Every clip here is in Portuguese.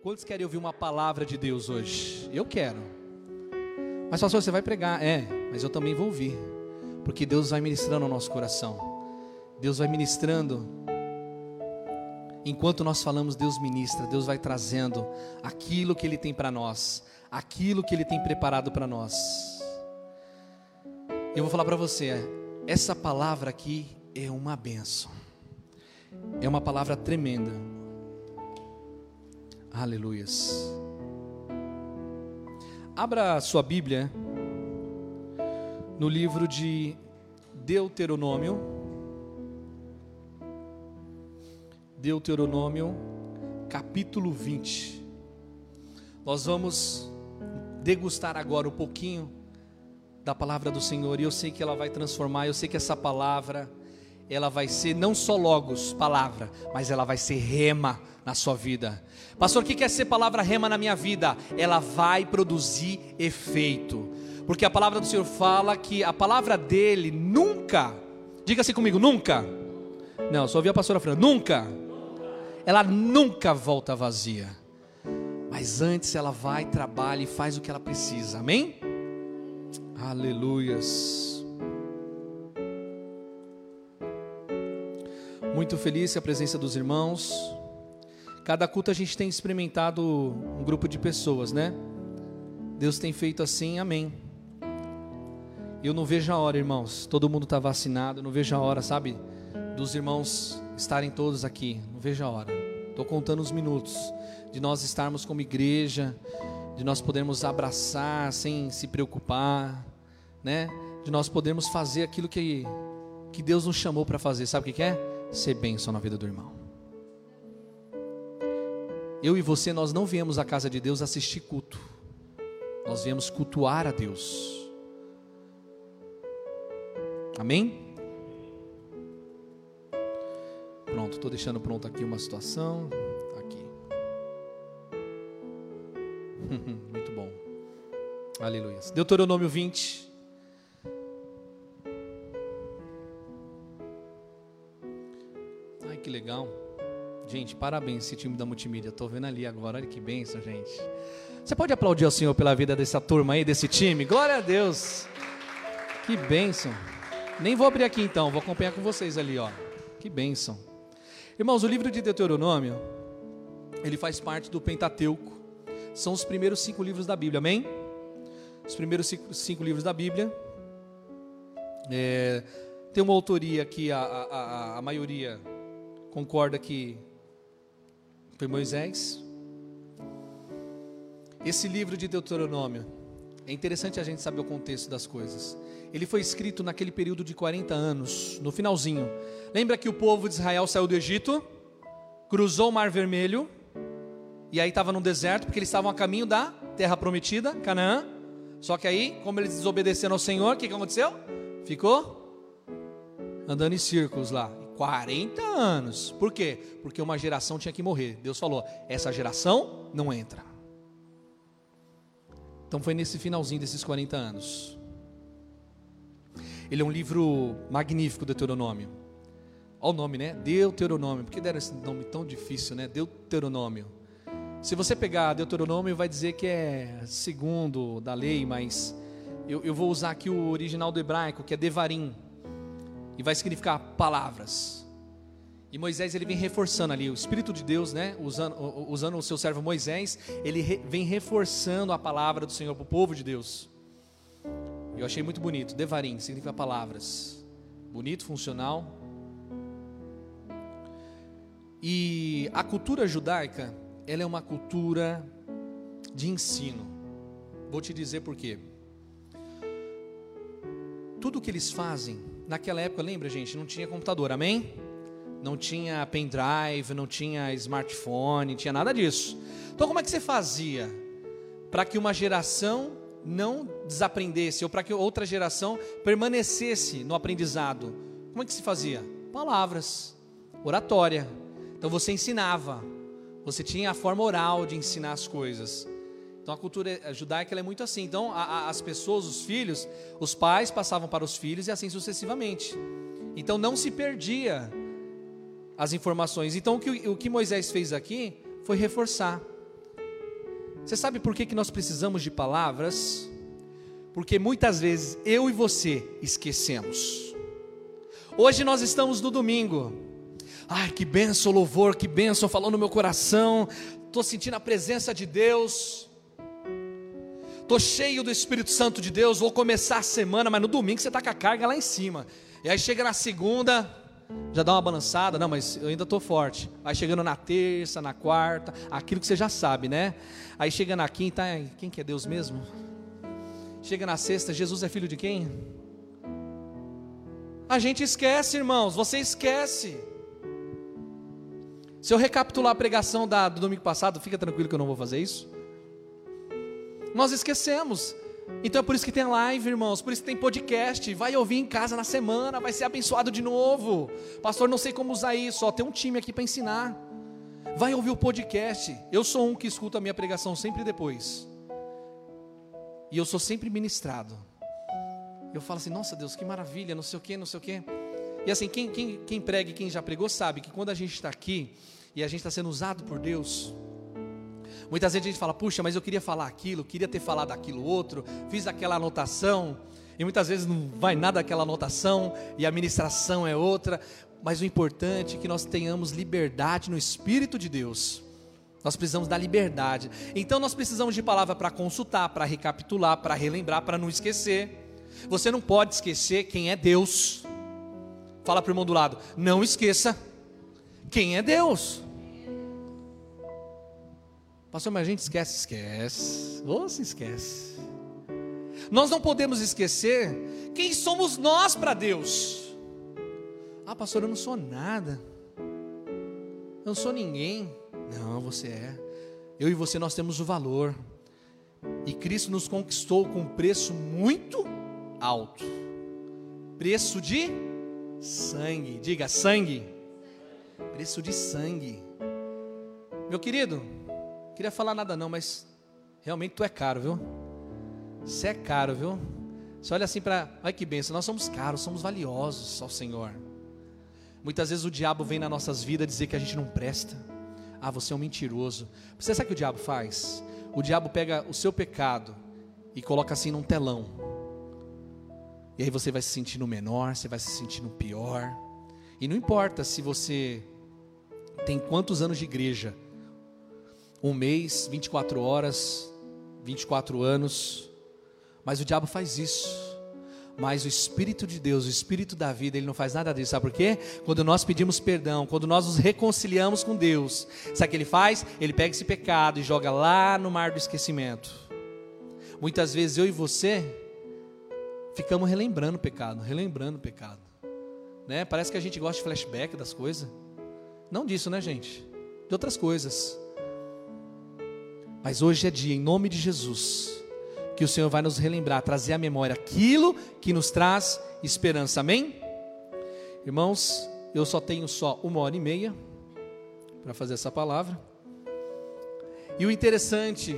Quantos querem ouvir uma palavra de Deus hoje? Eu quero. Mas pastor, você vai pregar? É, mas eu também vou ouvir. Porque Deus vai ministrando o nosso coração. Deus vai ministrando. Enquanto nós falamos, Deus ministra, Deus vai trazendo aquilo que Ele tem para nós, aquilo que Ele tem preparado para nós. Eu vou falar para você, essa palavra aqui é uma benção, é uma palavra tremenda. Aleluias. Abra sua Bíblia no livro de Deuteronômio. Deuteronômio, capítulo 20. Nós vamos degustar agora um pouquinho da palavra do Senhor, e eu sei que ela vai transformar, eu sei que essa palavra ela vai ser não só logos, palavra, mas ela vai ser rema na sua vida. Pastor, o que quer ser palavra rema na minha vida? Ela vai produzir efeito. Porque a palavra do Senhor fala que a palavra dele nunca, diga assim comigo, nunca. Não, só ouvi a pastora falando, nunca. Ela nunca volta vazia. Mas antes ela vai, trabalha e faz o que ela precisa. Amém? Aleluias. Muito feliz com a presença dos irmãos. Cada culto a gente tem experimentado um grupo de pessoas, né? Deus tem feito assim, amém. Eu não vejo a hora, irmãos. Todo mundo está vacinado, não vejo a hora, sabe? Dos irmãos estarem todos aqui. Não vejo a hora. Estou contando os minutos de nós estarmos como igreja, de nós podermos abraçar sem se preocupar, né? De nós podermos fazer aquilo que, que Deus nos chamou para fazer. Sabe o que é? Ser bênção na vida do irmão. Eu e você, nós não viemos à casa de Deus assistir culto, nós viemos cultuar a Deus. Amém? Pronto, estou deixando pronto aqui uma situação. Aqui. Muito bom. Aleluia. Deuteronômio 20. Que legal. Gente, parabéns esse time da multimídia. Estou vendo ali agora. Olha que benção, gente. Você pode aplaudir ao Senhor pela vida dessa turma aí, desse time? Glória a Deus. Que bênção. Nem vou abrir aqui então, vou acompanhar com vocês ali, ó. Que bênção. Irmãos, o livro de Deuteronômio, ele faz parte do Pentateuco. São os primeiros cinco livros da Bíblia, amém? Os primeiros cinco livros da Bíblia. É, tem uma autoria que a, a, a, a maioria concorda que foi Moisés. Esse livro de Deuteronômio, é interessante a gente saber o contexto das coisas. Ele foi escrito naquele período de 40 anos, no finalzinho. Lembra que o povo de Israel saiu do Egito, cruzou o Mar Vermelho, e aí estava no deserto, porque eles estavam a caminho da terra prometida, Canaã. Só que aí, como eles desobedeceram ao Senhor, o que, que aconteceu? Ficou andando em círculos lá. 40 anos. Por quê? Porque uma geração tinha que morrer. Deus falou: essa geração não entra. Então foi nesse finalzinho desses 40 anos. Ele é um livro magnífico, Deuteronômio. Olha o nome, né? Deuteronômio. Por que deram esse nome tão difícil, né? Deuteronômio. Se você pegar Deuteronômio, vai dizer que é segundo da lei, mas eu, eu vou usar aqui o original do hebraico, que é Devarim e vai significar palavras. E Moisés ele vem reforçando ali, o Espírito de Deus, né, usando, usando o seu servo Moisés, ele re, vem reforçando a palavra do Senhor para o povo de Deus. Eu achei muito bonito. Devarim significa palavras. Bonito, funcional. E a cultura judaica, ela é uma cultura de ensino. Vou te dizer por quê. Tudo que eles fazem naquela época, lembra, gente, não tinha computador, amém? Não tinha pendrive, não tinha smartphone, tinha nada disso. Então, como é que você fazia para que uma geração não desaprendesse ou para que outra geração permanecesse no aprendizado? Como é que se fazia? Palavras, oratória. Então você ensinava, você tinha a forma oral de ensinar as coisas. Então a cultura judaica é muito assim. Então a, a, as pessoas, os filhos, os pais passavam para os filhos e assim sucessivamente. Então não se perdia as informações. Então o que, o que Moisés fez aqui foi reforçar. Você sabe por que, que nós precisamos de palavras? Porque muitas vezes eu e você esquecemos. Hoje nós estamos no domingo. Ai, que benção, louvor, que benção, falou no meu coração. Estou sentindo a presença de Deus. Estou cheio do Espírito Santo de Deus. Vou começar a semana, mas no domingo você está com a carga lá em cima. E aí chega na segunda, já dá uma balançada, não, mas eu ainda estou forte. Vai chegando na terça, na quarta, aquilo que você já sabe, né? Aí chega na quinta, quem que é Deus mesmo? Chega na sexta, Jesus é filho de quem? A gente esquece, irmãos, você esquece. Se eu recapitular a pregação da, do domingo passado, fica tranquilo que eu não vou fazer isso. Nós esquecemos. Então é por isso que tem live, irmãos, por isso que tem podcast. Vai ouvir em casa na semana, vai ser abençoado de novo. Pastor, não sei como usar isso, ó, tem um time aqui para ensinar. Vai ouvir o podcast. Eu sou um que escuta a minha pregação sempre depois. E eu sou sempre ministrado. Eu falo assim, nossa Deus, que maravilha, não sei o que, não sei o que. E assim, quem, quem, quem prega e quem já pregou sabe que quando a gente está aqui e a gente está sendo usado por Deus, Muitas vezes a gente fala, puxa, mas eu queria falar aquilo, queria ter falado aquilo outro, fiz aquela anotação, e muitas vezes não vai nada daquela anotação, e a ministração é outra, mas o importante é que nós tenhamos liberdade no Espírito de Deus. Nós precisamos da liberdade. Então nós precisamos de palavra para consultar, para recapitular, para relembrar, para não esquecer. Você não pode esquecer quem é Deus. Fala para o irmão do lado, não esqueça quem é Deus. Pastor, mas a gente esquece, esquece. Ou se esquece. Nós não podemos esquecer quem somos nós para Deus. Ah, pastor, eu não sou nada. Eu não sou ninguém. Não, você é. Eu e você nós temos o valor. E Cristo nos conquistou com um preço muito alto. Preço de sangue. Diga sangue. Preço de sangue. Meu querido, Queria falar nada não, mas realmente tu é caro, viu? Você é caro, viu? Você olha assim para, olha que benção, nós somos caros, somos valiosos ao Senhor. Muitas vezes o diabo vem nas nossas vidas dizer que a gente não presta. Ah, você é um mentiroso. Você sabe o que o diabo faz? O diabo pega o seu pecado e coloca assim num telão. E aí você vai se sentindo menor, você vai se sentindo pior. E não importa se você tem quantos anos de igreja, um mês, 24 horas, 24 anos. Mas o diabo faz isso. Mas o Espírito de Deus, o Espírito da vida, ele não faz nada disso. Sabe por quê? Quando nós pedimos perdão, quando nós nos reconciliamos com Deus, sabe o que ele faz? Ele pega esse pecado e joga lá no mar do esquecimento. Muitas vezes eu e você ficamos relembrando o pecado, relembrando o pecado. Né? Parece que a gente gosta de flashback das coisas. Não disso, né, gente? De outras coisas. Mas hoje é dia, em nome de Jesus, que o Senhor vai nos relembrar, trazer à memória aquilo que nos traz esperança. Amém? Irmãos, eu só tenho só uma hora e meia para fazer essa palavra. E o interessante,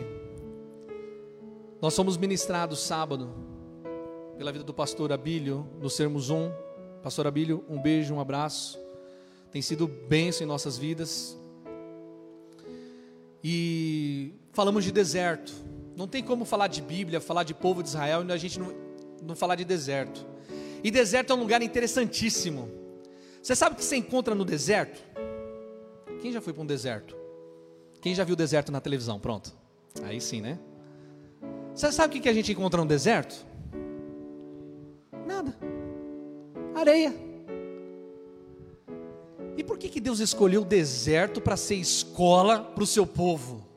nós somos ministrados sábado pela vida do pastor Abílio, no Sermos Um. Pastor Abílio, um beijo, um abraço. Tem sido bênção em nossas vidas. E falamos de deserto. Não tem como falar de Bíblia, falar de povo de Israel e a gente não, não falar de deserto. E deserto é um lugar interessantíssimo. Você sabe o que você encontra no deserto? Quem já foi para um deserto? Quem já viu deserto na televisão? Pronto. Aí sim, né? Você sabe o que a gente encontra no deserto? Nada. Areia. E por que, que Deus escolheu o deserto para ser escola para o seu povo?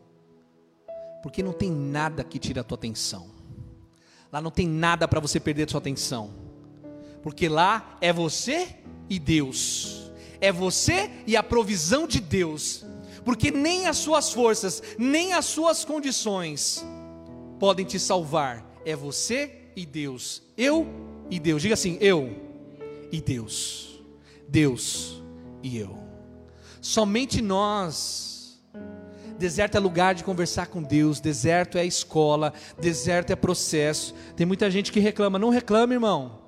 Porque não tem nada que tire a tua atenção. Lá não tem nada para você perder a sua atenção. Porque lá é você e Deus. É você e a provisão de Deus. Porque nem as suas forças, nem as suas condições podem te salvar. É você e Deus. Eu e Deus. Diga assim: eu e Deus. Deus e eu. Somente nós Deserto é lugar de conversar com Deus, deserto é escola, deserto é processo. Tem muita gente que reclama, não reclame, irmão.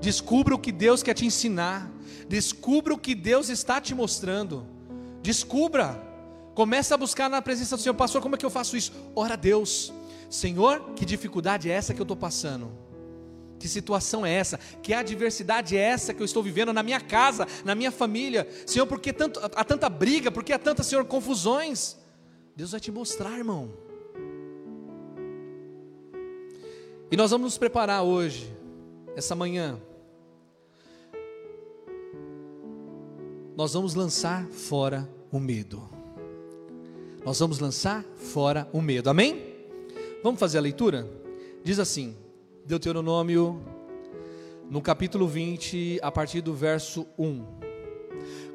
Descubra o que Deus quer te ensinar. Descubra o que Deus está te mostrando. Descubra. Começa a buscar na presença do Senhor, pastor, como é que eu faço isso? Ora a Deus, Senhor, que dificuldade é essa que eu estou passando? Que situação é essa? Que adversidade é essa que eu estou vivendo na minha casa, na minha família? Senhor, por que tanto, há tanta briga? Por que há tantas, Senhor, confusões? Deus vai te mostrar, irmão. E nós vamos nos preparar hoje, essa manhã. Nós vamos lançar fora o medo. Nós vamos lançar fora o medo. Amém? Vamos fazer a leitura? Diz assim, Deuteronômio, no capítulo 20, a partir do verso 1.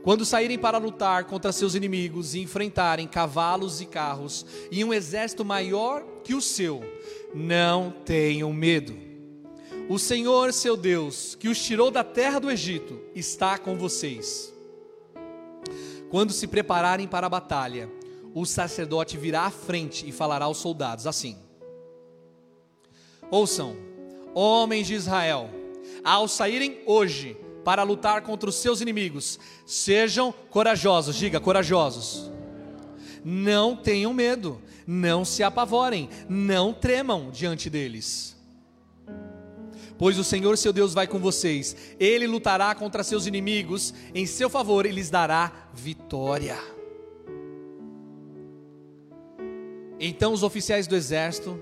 Quando saírem para lutar contra seus inimigos e enfrentarem cavalos e carros e um exército maior que o seu, não tenham medo. O Senhor, seu Deus, que os tirou da terra do Egito, está com vocês. Quando se prepararem para a batalha, o sacerdote virá à frente e falará aos soldados assim: Ouçam, homens de Israel, ao saírem hoje para lutar contra os seus inimigos, sejam corajosos, diga corajosos. Não tenham medo, não se apavorem, não tremam diante deles. Pois o Senhor seu Deus vai com vocês, ele lutará contra seus inimigos, em seu favor e lhes dará vitória. Então os oficiais do exército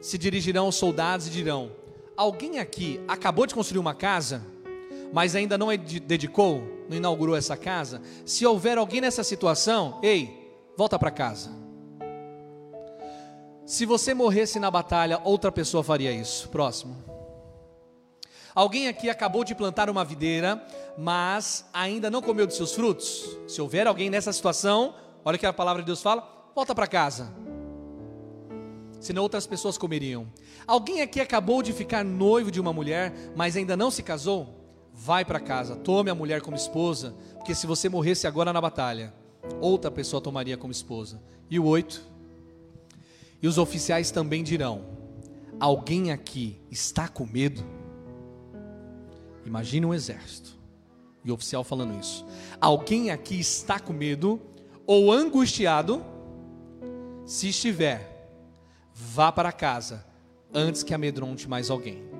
se dirigirão aos soldados e dirão: Alguém aqui acabou de construir uma casa, mas ainda não dedicou, não inaugurou essa casa? Se houver alguém nessa situação, ei, volta para casa. Se você morresse na batalha, outra pessoa faria isso. Próximo. Alguém aqui acabou de plantar uma videira, mas ainda não comeu de seus frutos? Se houver alguém nessa situação, olha o que a palavra de Deus fala: volta para casa. Senão outras pessoas comeriam. Alguém aqui acabou de ficar noivo de uma mulher, mas ainda não se casou? Vai para casa, tome a mulher como esposa, porque se você morresse agora na batalha, outra pessoa tomaria como esposa. E o oito. E os oficiais também dirão: Alguém aqui está com medo? Imagine um exército. E o oficial falando isso. Alguém aqui está com medo ou angustiado? Se estiver, vá para casa antes que amedronte mais alguém.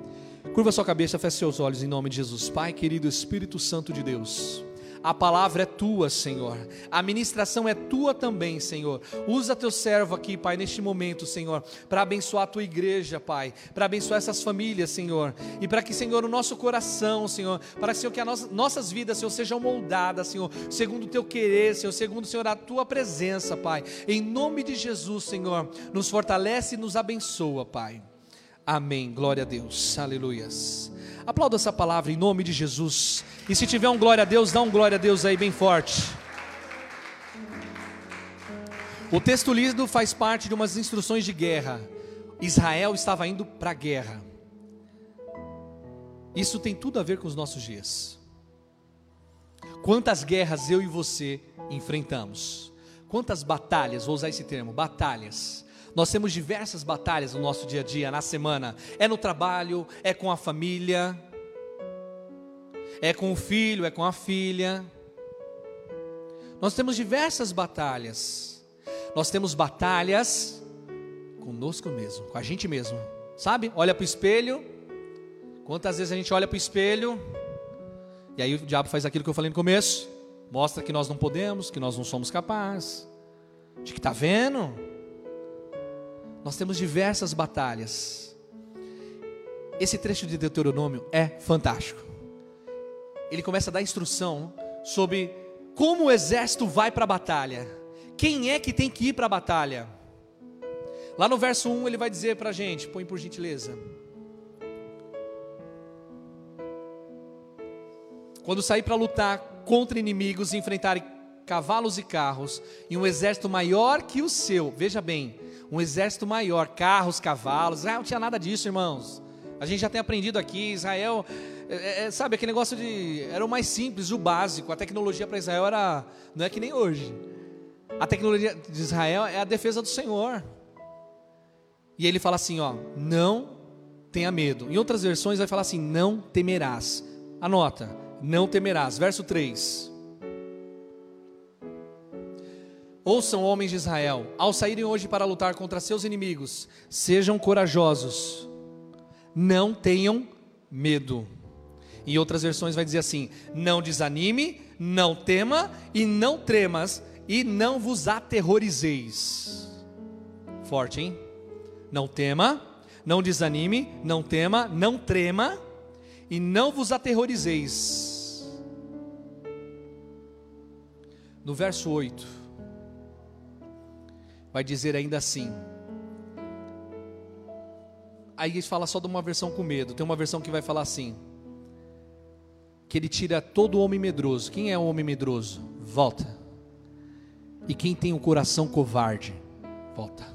Curva sua cabeça, feche seus olhos em nome de Jesus. Pai querido Espírito Santo de Deus. A palavra é tua, Senhor. A ministração é tua também, Senhor. Usa teu servo aqui, Pai, neste momento, Senhor, para abençoar a tua igreja, Pai, para abençoar essas famílias, Senhor. E para que, Senhor, o nosso coração, Senhor, para Senhor, que as nossas vidas, Senhor, sejam moldadas, Senhor, segundo o teu querer, Senhor, segundo, Senhor, a tua presença, Pai. Em nome de Jesus, Senhor, nos fortalece e nos abençoa, Pai. Amém. Glória a Deus. Aleluias. Aplauda essa palavra em nome de Jesus. E se tiver um glória a Deus, dá um glória a Deus aí bem forte. O texto lido faz parte de umas instruções de guerra. Israel estava indo para a guerra. Isso tem tudo a ver com os nossos dias. Quantas guerras eu e você enfrentamos? Quantas batalhas, vou usar esse termo, batalhas. Nós temos diversas batalhas no nosso dia a dia, na semana. É no trabalho, é com a família, é com o filho, é com a filha. Nós temos diversas batalhas. Nós temos batalhas conosco mesmo, com a gente mesmo. Sabe? Olha para o espelho. Quantas vezes a gente olha para o espelho e aí o diabo faz aquilo que eu falei no começo, mostra que nós não podemos, que nós não somos capazes. De que está vendo? Nós temos diversas batalhas. Esse trecho de Deuteronômio é fantástico ele começa a dar instrução sobre como o exército vai para a batalha. Quem é que tem que ir para a batalha? Lá no verso 1 ele vai dizer para a gente, põe por gentileza. Quando sair para lutar contra inimigos e enfrentar cavalos e carros, e um exército maior que o seu, veja bem, um exército maior, carros, cavalos, ah, não tinha nada disso, irmãos. A gente já tem aprendido aqui, Israel é, é, é, sabe, aquele negócio de. Era o mais simples, o básico. A tecnologia para Israel era. Não é que nem hoje. A tecnologia de Israel é a defesa do Senhor. E ele fala assim: ó, não tenha medo. Em outras versões vai falar assim: não temerás. Anota, não temerás. Verso 3. Ouçam, homens de Israel, ao saírem hoje para lutar contra seus inimigos, sejam corajosos, não tenham medo. Em outras versões vai dizer assim: não desanime, não tema e não tremas, e não vos aterrorizeis. Forte, hein? Não tema, não desanime, não tema, não trema e não vos aterrorizeis. No verso 8, vai dizer ainda assim. Aí ele fala só de uma versão com medo, tem uma versão que vai falar assim: que ele tira todo homem medroso. Quem é o homem medroso? Volta. E quem tem o coração covarde? Volta.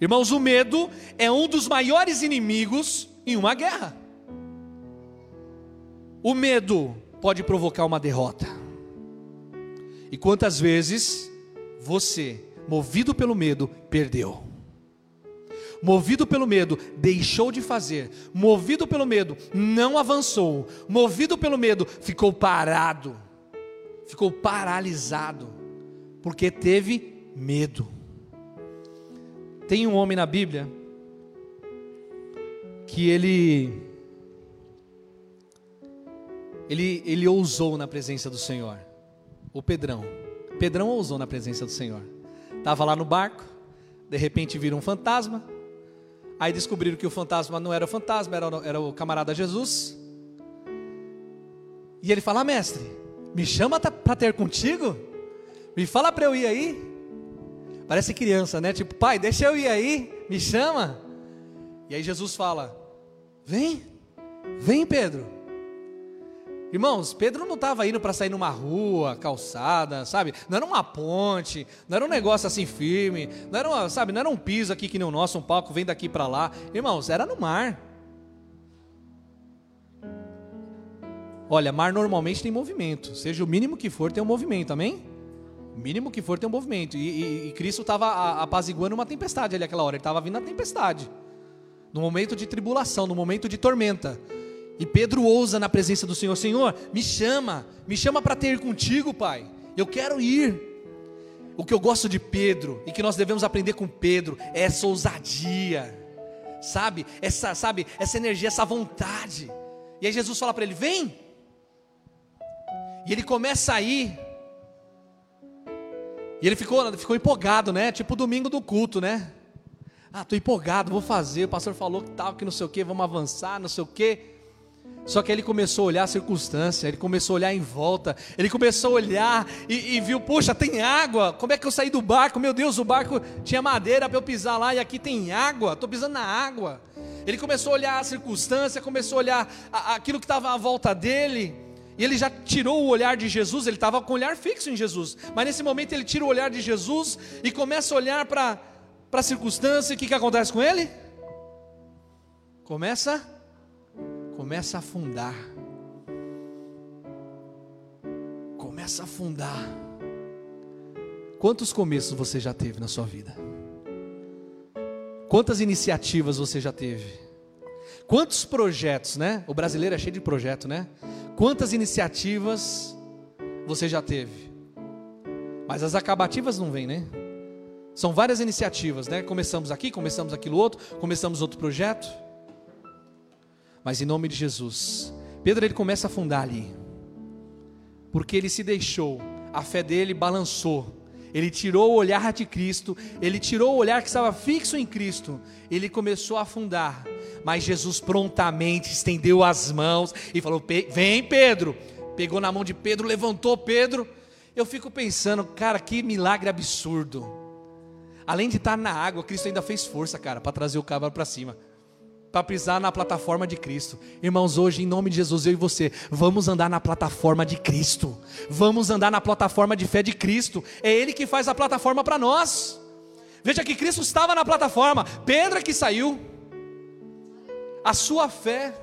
Irmãos, o medo é um dos maiores inimigos em uma guerra. O medo pode provocar uma derrota. E quantas vezes você, movido pelo medo, perdeu? Movido pelo medo, deixou de fazer. Movido pelo medo, não avançou. Movido pelo medo, ficou parado. Ficou paralisado. Porque teve medo. Tem um homem na Bíblia que ele ele ele ousou na presença do Senhor. O Pedrão. Pedrão ousou na presença do Senhor. Tava lá no barco, de repente vira um fantasma. Aí descobriram que o fantasma não era o fantasma, era, era o camarada Jesus. E ele fala: Mestre, me chama para ter contigo? Me fala para eu ir aí? Parece criança, né? Tipo, pai, deixa eu ir aí, me chama. E aí Jesus fala: Vem, vem Pedro. Irmãos, Pedro não estava indo para sair numa rua, calçada, sabe? Não era uma ponte, não era um negócio assim firme, não era, uma, sabe? Não era um piso aqui que nem o nosso, um palco vem daqui para lá. Irmãos, era no mar. Olha, mar normalmente tem movimento, seja o mínimo que for, tem um movimento, amém? O mínimo que for tem um movimento. E, e, e Cristo estava apaziguando uma tempestade ali aquela hora. Ele estava vindo a tempestade. No momento de tribulação, no momento de tormenta. E Pedro ousa na presença do Senhor: Senhor, me chama, me chama para ter contigo, Pai. Eu quero ir. O que eu gosto de Pedro e que nós devemos aprender com Pedro é essa ousadia, sabe? Essa, sabe? Essa energia, essa vontade. E aí Jesus fala para ele: Vem. E ele começa a ir. E ele ficou, ficou empolgado, né? Tipo domingo do culto, né? Ah, tô empolgado, vou fazer. O pastor falou que tal, que não sei o que, vamos avançar, não sei o que. Só que ele começou a olhar a circunstância, ele começou a olhar em volta, ele começou a olhar e, e, viu, puxa, tem água, como é que eu saí do barco? Meu Deus, o barco tinha madeira para eu pisar lá e aqui tem água, estou pisando na água. Ele começou a olhar a circunstância, começou a olhar a, aquilo que estava à volta dele, e ele já tirou o olhar de Jesus, ele estava com o olhar fixo em Jesus. Mas nesse momento ele tira o olhar de Jesus e começa a olhar para a circunstância. E o que, que acontece com ele? Começa, começa a afundar. Começa a afundar. Quantos começos você já teve na sua vida? Quantas iniciativas você já teve? Quantos projetos, né? O brasileiro é cheio de projeto, né? Quantas iniciativas você já teve? Mas as acabativas não vêm, né? São várias iniciativas, né? Começamos aqui, começamos aquilo outro, começamos outro projeto. Mas em nome de Jesus, Pedro ele começa a afundar ali. Porque ele se deixou, a fé dele balançou. Ele tirou o olhar de Cristo, ele tirou o olhar que estava fixo em Cristo. Ele começou a afundar mas Jesus prontamente estendeu as mãos e falou: Vem, Pedro. Pegou na mão de Pedro, levantou Pedro. Eu fico pensando, cara, que milagre absurdo. Além de estar na água, Cristo ainda fez força, cara, para trazer o cavalo para cima. Para pisar na plataforma de Cristo. Irmãos, hoje, em nome de Jesus, eu e você, vamos andar na plataforma de Cristo. Vamos andar na plataforma de fé de Cristo. É Ele que faz a plataforma para nós. Veja que Cristo estava na plataforma, Pedro é que saiu a sua fé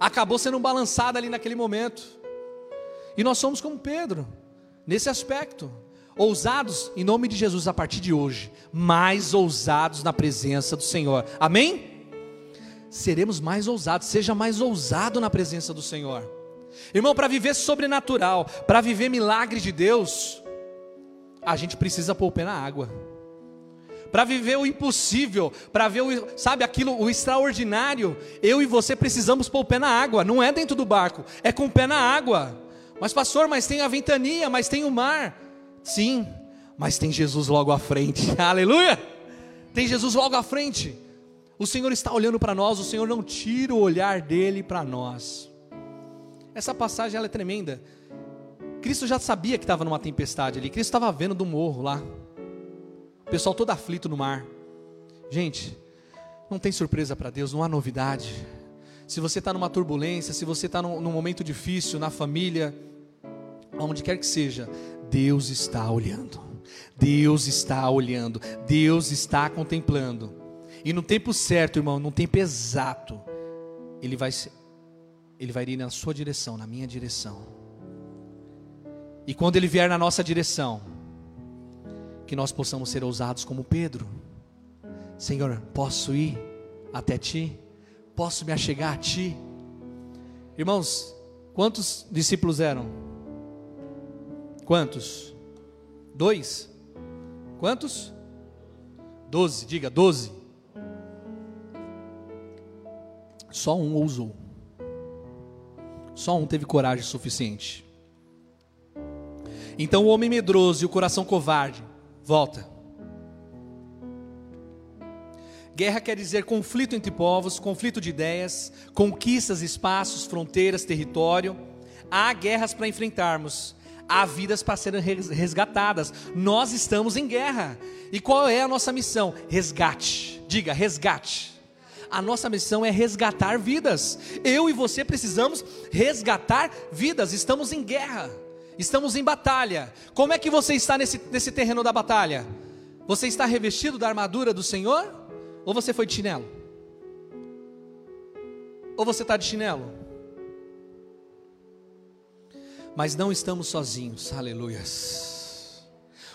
acabou sendo balançada ali naquele momento. E nós somos como Pedro, nesse aspecto, ousados em nome de Jesus a partir de hoje, mais ousados na presença do Senhor. Amém? Seremos mais ousados, seja mais ousado na presença do Senhor. Irmão, para viver sobrenatural, para viver milagre de Deus, a gente precisa pôr o pé na água. Para viver o impossível, para ver o, sabe, aquilo, o extraordinário, eu e você precisamos pôr o pé na água, não é dentro do barco, é com o pé na água. Mas pastor, mas tem a ventania, mas tem o mar. Sim, mas tem Jesus logo à frente. Aleluia! Tem Jesus logo à frente. O Senhor está olhando para nós, o Senhor não tira o olhar dele para nós. Essa passagem ela é tremenda. Cristo já sabia que estava numa tempestade ali. Cristo estava vendo do morro lá. O pessoal todo aflito no mar. Gente, não tem surpresa para Deus, não há novidade. Se você está numa turbulência, se você está num, num momento difícil, na família, onde quer que seja, Deus está olhando. Deus está olhando. Deus está contemplando. E no tempo certo, irmão, no tempo exato, Ele vai, ele vai ir na sua direção, na minha direção. E quando Ele vier na nossa direção, que nós possamos ser ousados como Pedro. Senhor, posso ir até Ti? Posso me achegar a Ti? Irmãos, quantos discípulos eram? Quantos? Dois? Quantos? Doze, diga, doze. Só um ousou. Só um teve coragem suficiente. Então o homem medroso e o coração covarde, volta. Guerra quer dizer conflito entre povos, conflito de ideias, conquistas, espaços, fronteiras, território. Há guerras para enfrentarmos, há vidas para serem resgatadas. Nós estamos em guerra. E qual é a nossa missão? Resgate. Diga, resgate. A nossa missão é resgatar vidas. Eu e você precisamos resgatar vidas. Estamos em guerra. Estamos em batalha. Como é que você está nesse, nesse terreno da batalha? Você está revestido da armadura do Senhor? Ou você foi de chinelo? Ou você está de chinelo? Mas não estamos sozinhos, aleluias.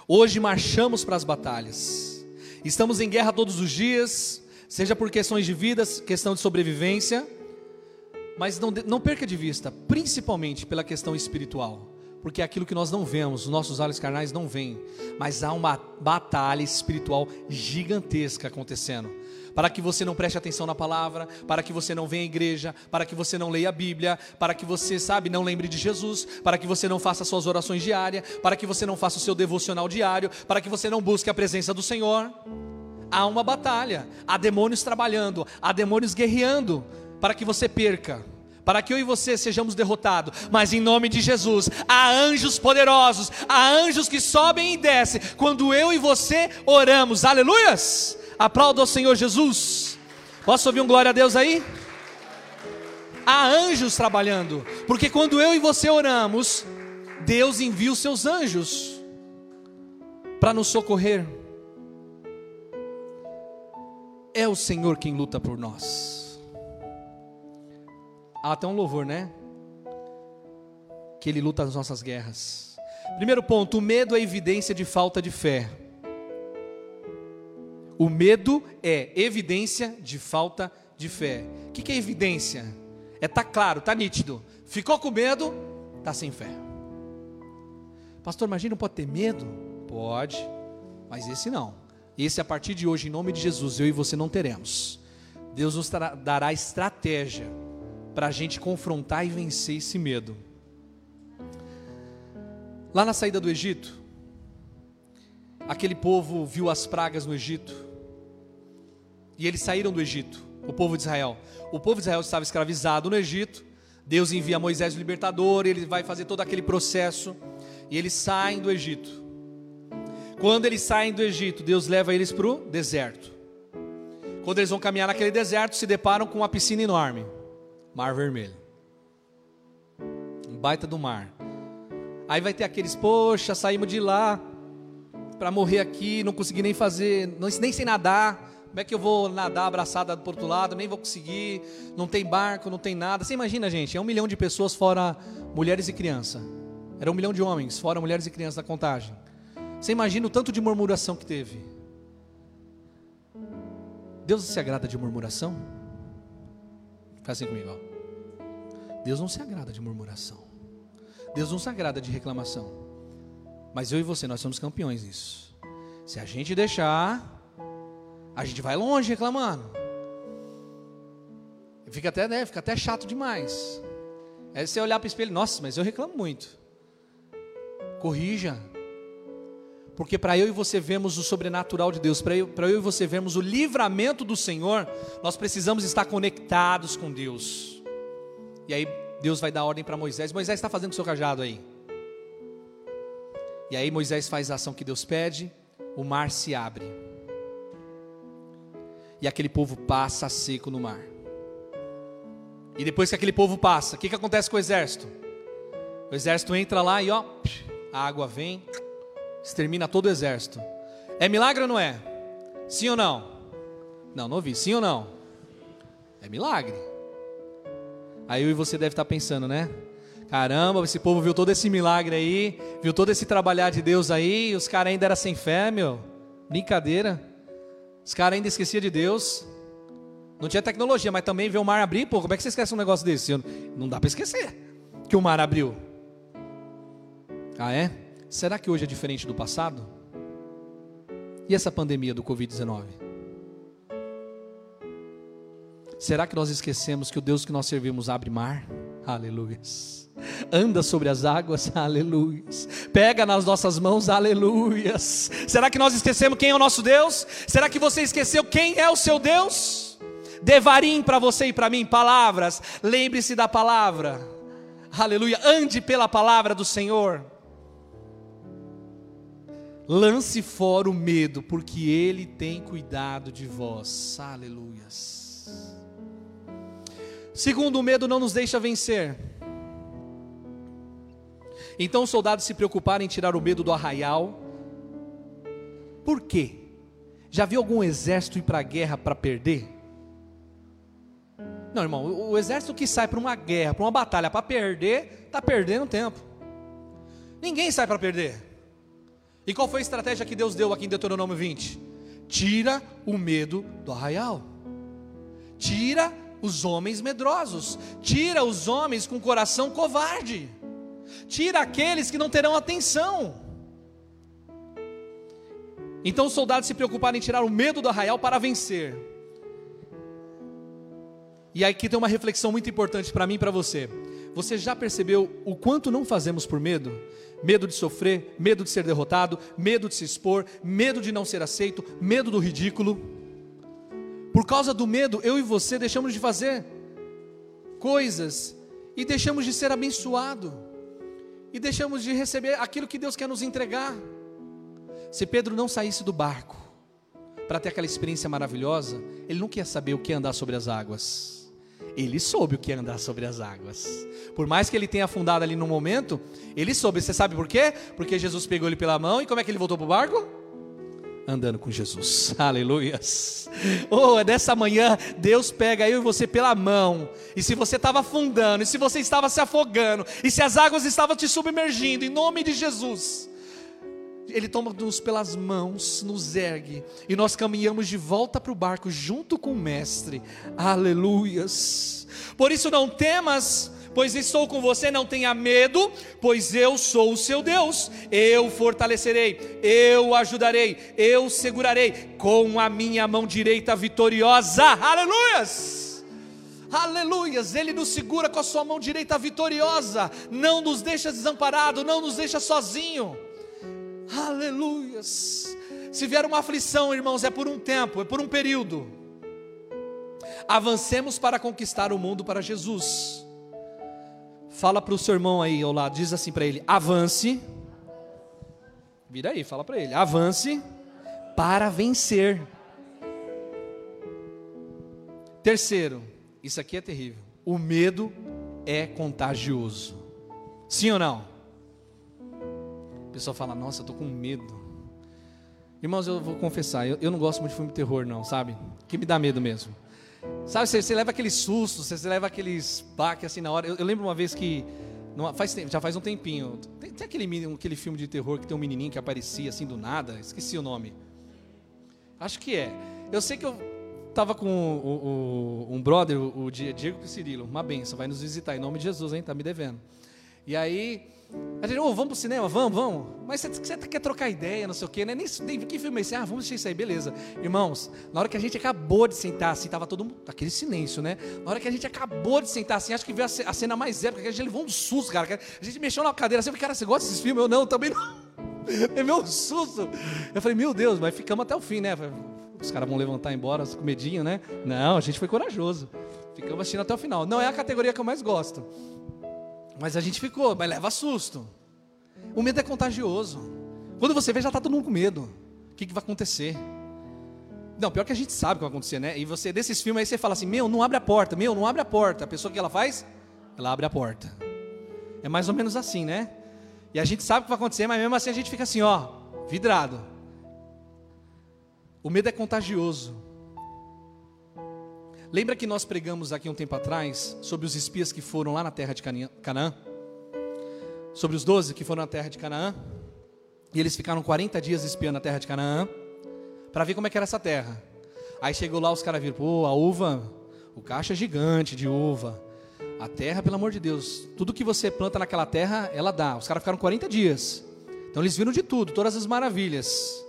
Hoje marchamos para as batalhas. Estamos em guerra todos os dias, seja por questões de vida, questão de sobrevivência. Mas não, não perca de vista, principalmente pela questão espiritual porque é aquilo que nós não vemos, os nossos olhos carnais não veem, mas há uma batalha espiritual gigantesca acontecendo. Para que você não preste atenção na palavra, para que você não venha à igreja, para que você não leia a Bíblia, para que você, sabe, não lembre de Jesus, para que você não faça suas orações diárias, para que você não faça o seu devocional diário, para que você não busque a presença do Senhor. Há uma batalha, há demônios trabalhando, há demônios guerreando, para que você perca para que eu e você sejamos derrotados, mas em nome de Jesus, há anjos poderosos, há anjos que sobem e descem, quando eu e você oramos, aleluias! Aplauda ao Senhor Jesus. Posso ouvir um glória a Deus aí? Há anjos trabalhando, porque quando eu e você oramos, Deus envia os seus anjos para nos socorrer. É o Senhor quem luta por nós. Há até um louvor, né? Que ele luta as nossas guerras. Primeiro ponto: o medo é evidência de falta de fé. O medo é evidência de falta de fé. O que é evidência? É tá claro, tá nítido. Ficou com medo, tá sem fé. Pastor, imagina, pode ter medo? Pode, mas esse não. Esse a partir de hoje, em nome de Jesus, eu e você não teremos. Deus nos dará estratégia para a gente confrontar e vencer esse medo. Lá na saída do Egito, aquele povo viu as pragas no Egito, e eles saíram do Egito, o povo de Israel. O povo de Israel estava escravizado no Egito, Deus envia Moisés o libertador, ele vai fazer todo aquele processo, e eles saem do Egito. Quando eles saem do Egito, Deus leva eles para o deserto. Quando eles vão caminhar naquele deserto, se deparam com uma piscina enorme. Mar Vermelho. Um baita do mar. Aí vai ter aqueles, poxa, saímos de lá para morrer aqui, não consegui nem fazer, nem sei nadar. Como é que eu vou nadar abraçada do outro lado? Nem vou conseguir. Não tem barco, não tem nada. Você imagina, gente, é um milhão de pessoas fora mulheres e crianças. Era um milhão de homens, fora mulheres e crianças da contagem. Você imagina o tanto de murmuração que teve. Deus se agrada de murmuração? Faz assim comigo, ó. Deus não se agrada de murmuração. Deus não se agrada de reclamação. Mas eu e você, nós somos campeões nisso. Se a gente deixar, a gente vai longe reclamando. Fica até, né, fica até chato demais. É você olhar para o espelho, nossa, mas eu reclamo muito. Corrija. Porque para eu e você vermos o sobrenatural de Deus, para eu, eu e você vermos o livramento do Senhor, nós precisamos estar conectados com Deus. E aí Deus vai dar ordem para Moisés. Moisés está fazendo o seu cajado aí. E aí Moisés faz a ação que Deus pede, o mar se abre. E aquele povo passa seco no mar. E depois que aquele povo passa, o que, que acontece com o exército? O exército entra lá e ó, a água vem, extermina todo o exército. É milagre ou não é? Sim ou não? Não, não ouvi. Sim ou não? É milagre. Aí eu e você deve estar pensando, né? Caramba, esse povo viu todo esse milagre aí, viu todo esse trabalhar de Deus aí, os caras ainda eram sem fé, meu. Brincadeira. Os caras ainda esqueciam de Deus. Não tinha tecnologia, mas também ver o mar abrir, pô, como é que você esquece um negócio desse? Não dá para esquecer que o mar abriu. Ah, é? Será que hoje é diferente do passado? E essa pandemia do Covid-19? Será que nós esquecemos que o Deus que nós servimos abre mar? Aleluias. Anda sobre as águas, aleluias. Pega nas nossas mãos, aleluias. Será que nós esquecemos quem é o nosso Deus? Será que você esqueceu quem é o seu Deus? Devarim para você e para mim, palavras. Lembre-se da palavra. Aleluia. Ande pela palavra do Senhor. Lance fora o medo, porque Ele tem cuidado de vós. Aleluias. Segundo, o medo não nos deixa vencer. Então os soldados se preocuparam em tirar o medo do arraial. Por quê? Já viu algum exército ir para a guerra para perder? Não, irmão, o exército que sai para uma guerra, para uma batalha, para perder, está perdendo tempo. Ninguém sai para perder. E qual foi a estratégia que Deus deu aqui em Deuteronômio 20? Tira o medo do arraial. Tira os homens medrosos. Tira os homens com coração covarde. Tira aqueles que não terão atenção. Então os soldados se preocuparam em tirar o medo do arraial para vencer. E aqui tem uma reflexão muito importante para mim e para você. Você já percebeu o quanto não fazemos por medo? Medo de sofrer, medo de ser derrotado, medo de se expor, medo de não ser aceito, medo do ridículo. Por causa do medo, eu e você deixamos de fazer coisas e deixamos de ser abençoado e deixamos de receber aquilo que Deus quer nos entregar. Se Pedro não saísse do barco para ter aquela experiência maravilhosa, ele não quer saber o que é andar sobre as águas ele soube o que é andar sobre as águas. Por mais que ele tenha afundado ali no momento, ele soube. Você sabe por quê? Porque Jesus pegou ele pela mão e como é que ele voltou para o barco? Andando com Jesus, aleluias. Oh, é dessa manhã, Deus pega eu e você pela mão. E se você estava afundando, e se você estava se afogando, e se as águas estavam te submergindo, em nome de Jesus, ele toma-nos pelas mãos, nos ergue, e nós caminhamos de volta para o barco junto com o Mestre. Aleluias. Por isso não temas, pois estou com você, não tenha medo, pois eu sou o seu Deus. Eu fortalecerei, eu ajudarei, eu segurarei com a minha mão direita vitoriosa. Aleluias! Aleluias, Ele nos segura com a sua mão direita vitoriosa, não nos deixa desamparado, não nos deixa sozinho. Aleluias. Se vier uma aflição, irmãos, é por um tempo, é por um período. Avancemos para conquistar o mundo para Jesus. Fala para o seu irmão aí ao lado, diz assim para ele: avance. Vira aí, fala para ele: avance para vencer. Terceiro, isso aqui é terrível. O medo é contagioso. Sim ou não? Pessoa fala, nossa, eu tô com medo. Irmãos, eu vou confessar, eu, eu não gosto muito de filme de terror, não, sabe? Que me dá medo mesmo. Sabe, você, você leva aqueles sustos, você, você leva aqueles baques assim na hora. Eu, eu lembro uma vez que, faz tempo, já faz um tempinho, tem, tem, aquele, aquele filme de terror que tem um menininho que aparecia assim do nada, esqueci o nome. Acho que é. Eu sei que eu tava com o, o, um brother, o Diego Cirilo, uma benção, vai nos visitar em nome de Jesus, hein? Tá me devendo. E aí, a gente, oh, vamos pro cinema, vamos, vamos. Mas você, você quer trocar ideia, não sei o quê, né? Nem, nem que filme é esse? Ah, vamos assistir isso aí, beleza. Irmãos, na hora que a gente acabou de sentar assim, tava todo mundo, aquele silêncio, né? Na hora que a gente acabou de sentar assim, acho que veio a cena mais épica, que a gente levou um susto, cara. A gente mexeu na cadeira assim, eu falei, cara, você gosta desses filmes? Eu não, também não. Levei um susto. Eu falei, meu Deus, mas ficamos até o fim, né? Os caras vão levantar embora com medinho, né? Não, a gente foi corajoso. Ficamos assistindo até o final. Não é a categoria que eu mais gosto. Mas a gente ficou, mas leva susto. O medo é contagioso. Quando você vê, já está todo mundo com medo. O que, que vai acontecer? Não, pior que a gente sabe o que vai acontecer, né? E você, desses filmes aí, você fala assim: Meu, não abre a porta, meu, não abre a porta. A pessoa que ela faz? Ela abre a porta. É mais ou menos assim, né? E a gente sabe o que vai acontecer, mas mesmo assim a gente fica assim, ó, vidrado. O medo é contagioso. Lembra que nós pregamos aqui um tempo atrás sobre os espias que foram lá na terra de Canaã? Sobre os doze que foram na terra de Canaã? E eles ficaram 40 dias espiando a terra de Canaã para ver como é que era essa terra. Aí chegou lá, os caras viram, pô, a uva, o caixa é gigante de uva. A terra, pelo amor de Deus, tudo que você planta naquela terra, ela dá. Os caras ficaram 40 dias. Então eles viram de tudo, todas as maravilhas.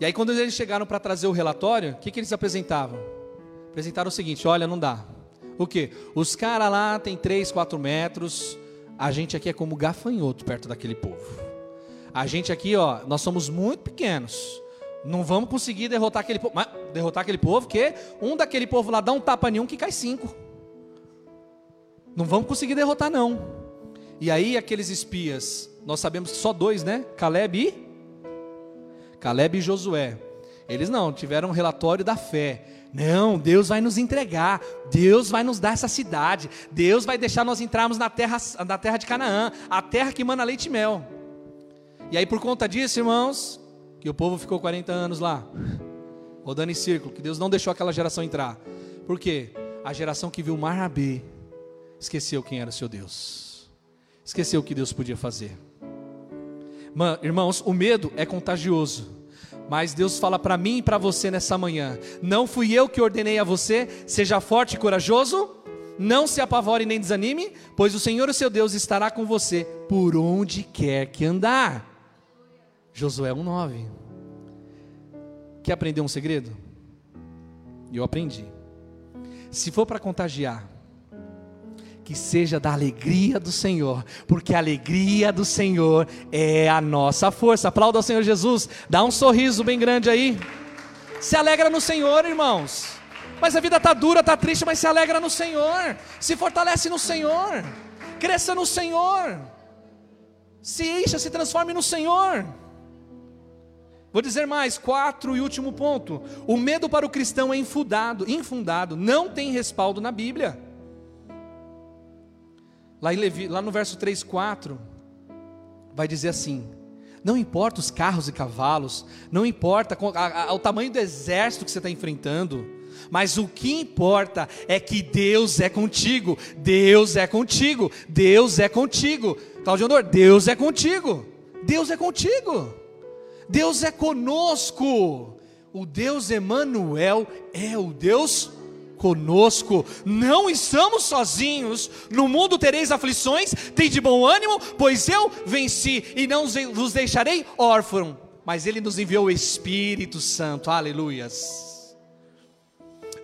E aí, quando eles chegaram para trazer o relatório, o que, que eles apresentavam? Apresentaram o seguinte: olha, não dá. O que? Os caras lá têm 3, 4 metros, a gente aqui é como gafanhoto perto daquele povo. A gente aqui, ó, nós somos muito pequenos. Não vamos conseguir derrotar aquele povo. Mas derrotar aquele povo, que um daquele povo lá dá um tapa nenhum que cai cinco. Não vamos conseguir derrotar, não. E aí aqueles espias, nós sabemos que só dois, né? Caleb e Caleb e Josué. Eles não, tiveram um relatório da fé. Não, Deus vai nos entregar, Deus vai nos dar essa cidade, Deus vai deixar nós entrarmos na terra, na terra de Canaã, a terra que mana leite e mel. E aí, por conta disso, irmãos, que o povo ficou 40 anos lá, rodando em círculo, que Deus não deixou aquela geração entrar. Por quê? A geração que viu mar esqueceu quem era o seu Deus, esqueceu o que Deus podia fazer. Irmãos, o medo é contagioso. Mas Deus fala para mim e para você nessa manhã: não fui eu que ordenei a você, seja forte e corajoso, não se apavore nem desanime, pois o Senhor, o seu Deus, estará com você por onde quer que andar. Josué 1,9. Quer aprender um segredo? Eu aprendi. Se for para contagiar, que seja da alegria do Senhor, porque a alegria do Senhor é a nossa força. Aplauda ao Senhor Jesus, dá um sorriso bem grande aí. Se alegra no Senhor, irmãos. Mas a vida está dura, está triste, mas se alegra no Senhor. Se fortalece no Senhor. Cresça no Senhor. Se encha, se transforme no Senhor. Vou dizer mais, quatro e último ponto. O medo para o cristão é infundado, infundado, não tem respaldo na Bíblia. Lá, Levi, lá no verso 3, 4, vai dizer assim: não importa os carros e cavalos, não importa a, a, o tamanho do exército que você está enfrentando, mas o que importa é que Deus é contigo, Deus é contigo, Deus é contigo. Claudio Andor, Deus é contigo, Deus é contigo. Deus é conosco. O Deus Emanuel é o Deus conosco. Não estamos sozinhos. No mundo tereis aflições, tem de bom ânimo, pois eu venci e não vos deixarei órfão. Mas ele nos enviou o Espírito Santo. Aleluias.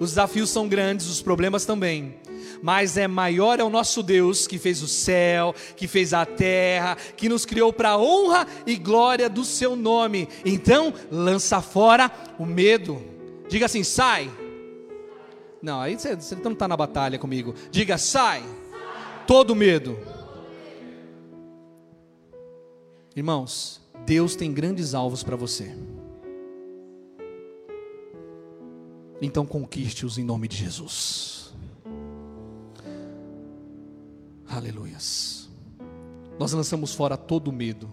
Os desafios são grandes, os problemas também mas é maior é o nosso Deus que fez o céu, que fez a terra, que nos criou para a honra e glória do seu nome. Então, lança fora o medo. Diga assim: sai. Não, aí você, você não está na batalha comigo. Diga: sai. Todo medo. Irmãos, Deus tem grandes alvos para você. Então conquiste-os em nome de Jesus. Aleluias. Nós lançamos fora todo medo,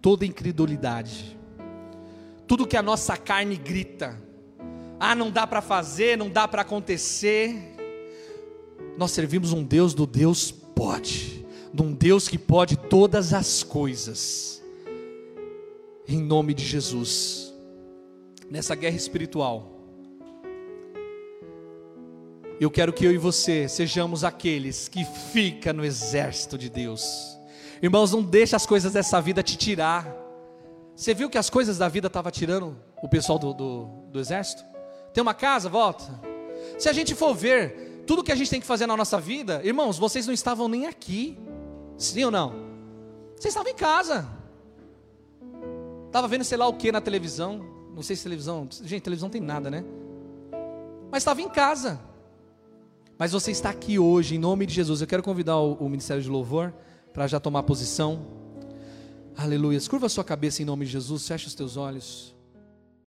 toda incredulidade, tudo que a nossa carne grita. Ah, não dá para fazer, não dá para acontecer. Nós servimos um Deus do Deus pode, de um Deus que pode todas as coisas. Em nome de Jesus. Nessa guerra espiritual, Eu quero que eu e você sejamos aqueles que fica no exército de Deus. Irmãos, não deixa as coisas dessa vida te tirar. Você viu que as coisas da vida estavam tirando o pessoal do, do, do exército? Tem uma casa, volta. Se a gente for ver tudo que a gente tem que fazer na nossa vida, irmãos, vocês não estavam nem aqui. Sim ou não? Vocês estavam em casa. Estava vendo sei lá o que na televisão. Não sei se televisão. Gente, televisão tem nada, né? Mas estava em casa. Mas você está aqui hoje, em nome de Jesus. Eu quero convidar o, o Ministério de Louvor para já tomar posição. Aleluia. Curva a sua cabeça em nome de Jesus. Feche os teus olhos.